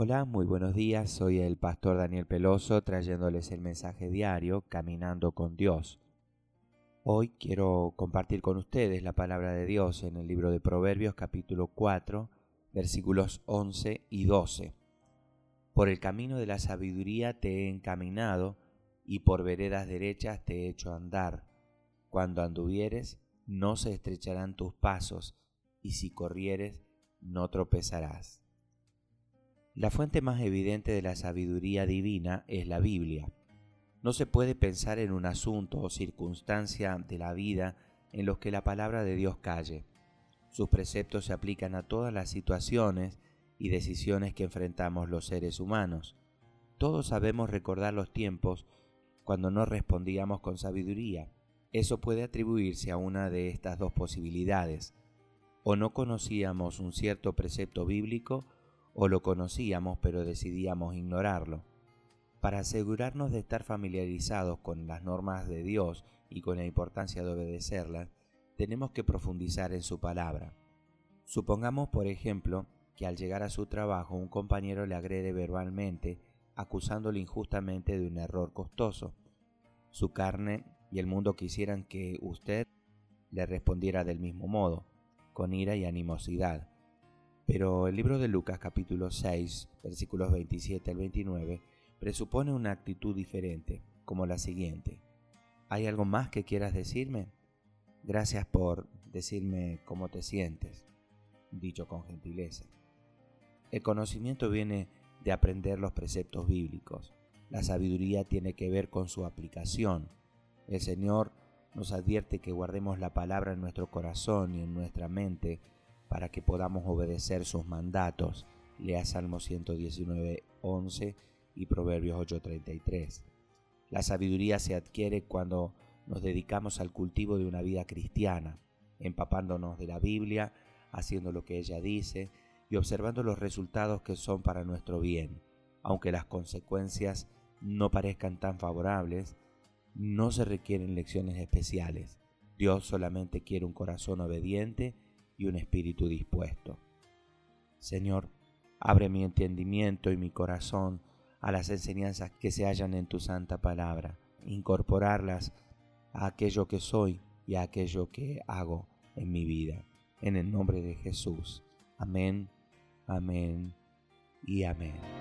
Hola, muy buenos días. Soy el pastor Daniel Peloso trayéndoles el mensaje diario Caminando con Dios. Hoy quiero compartir con ustedes la palabra de Dios en el libro de Proverbios capítulo 4 versículos 11 y 12. Por el camino de la sabiduría te he encaminado y por veredas derechas te he hecho andar. Cuando anduvieres no se estrecharán tus pasos y si corrieres no tropezarás. La fuente más evidente de la sabiduría divina es la Biblia. No se puede pensar en un asunto o circunstancia de la vida en los que la palabra de Dios calle. Sus preceptos se aplican a todas las situaciones y decisiones que enfrentamos los seres humanos. Todos sabemos recordar los tiempos cuando no respondíamos con sabiduría. Eso puede atribuirse a una de estas dos posibilidades. O no conocíamos un cierto precepto bíblico o lo conocíamos pero decidíamos ignorarlo. Para asegurarnos de estar familiarizados con las normas de Dios y con la importancia de obedecerlas, tenemos que profundizar en su palabra. Supongamos, por ejemplo, que al llegar a su trabajo un compañero le agrede verbalmente, acusándole injustamente de un error costoso. Su carne y el mundo quisieran que usted le respondiera del mismo modo, con ira y animosidad. Pero el libro de Lucas capítulo 6, versículos 27 al 29, presupone una actitud diferente, como la siguiente. ¿Hay algo más que quieras decirme? Gracias por decirme cómo te sientes, dicho con gentileza. El conocimiento viene de aprender los preceptos bíblicos. La sabiduría tiene que ver con su aplicación. El Señor nos advierte que guardemos la palabra en nuestro corazón y en nuestra mente para que podamos obedecer sus mandatos. Lea Salmo 119, 11 y Proverbios 8:33. La sabiduría se adquiere cuando nos dedicamos al cultivo de una vida cristiana, empapándonos de la Biblia, haciendo lo que ella dice y observando los resultados que son para nuestro bien. Aunque las consecuencias no parezcan tan favorables, no se requieren lecciones especiales. Dios solamente quiere un corazón obediente y un espíritu dispuesto. Señor, abre mi entendimiento y mi corazón a las enseñanzas que se hallan en tu santa palabra, incorporarlas a aquello que soy y a aquello que hago en mi vida. En el nombre de Jesús. Amén, amén y amén.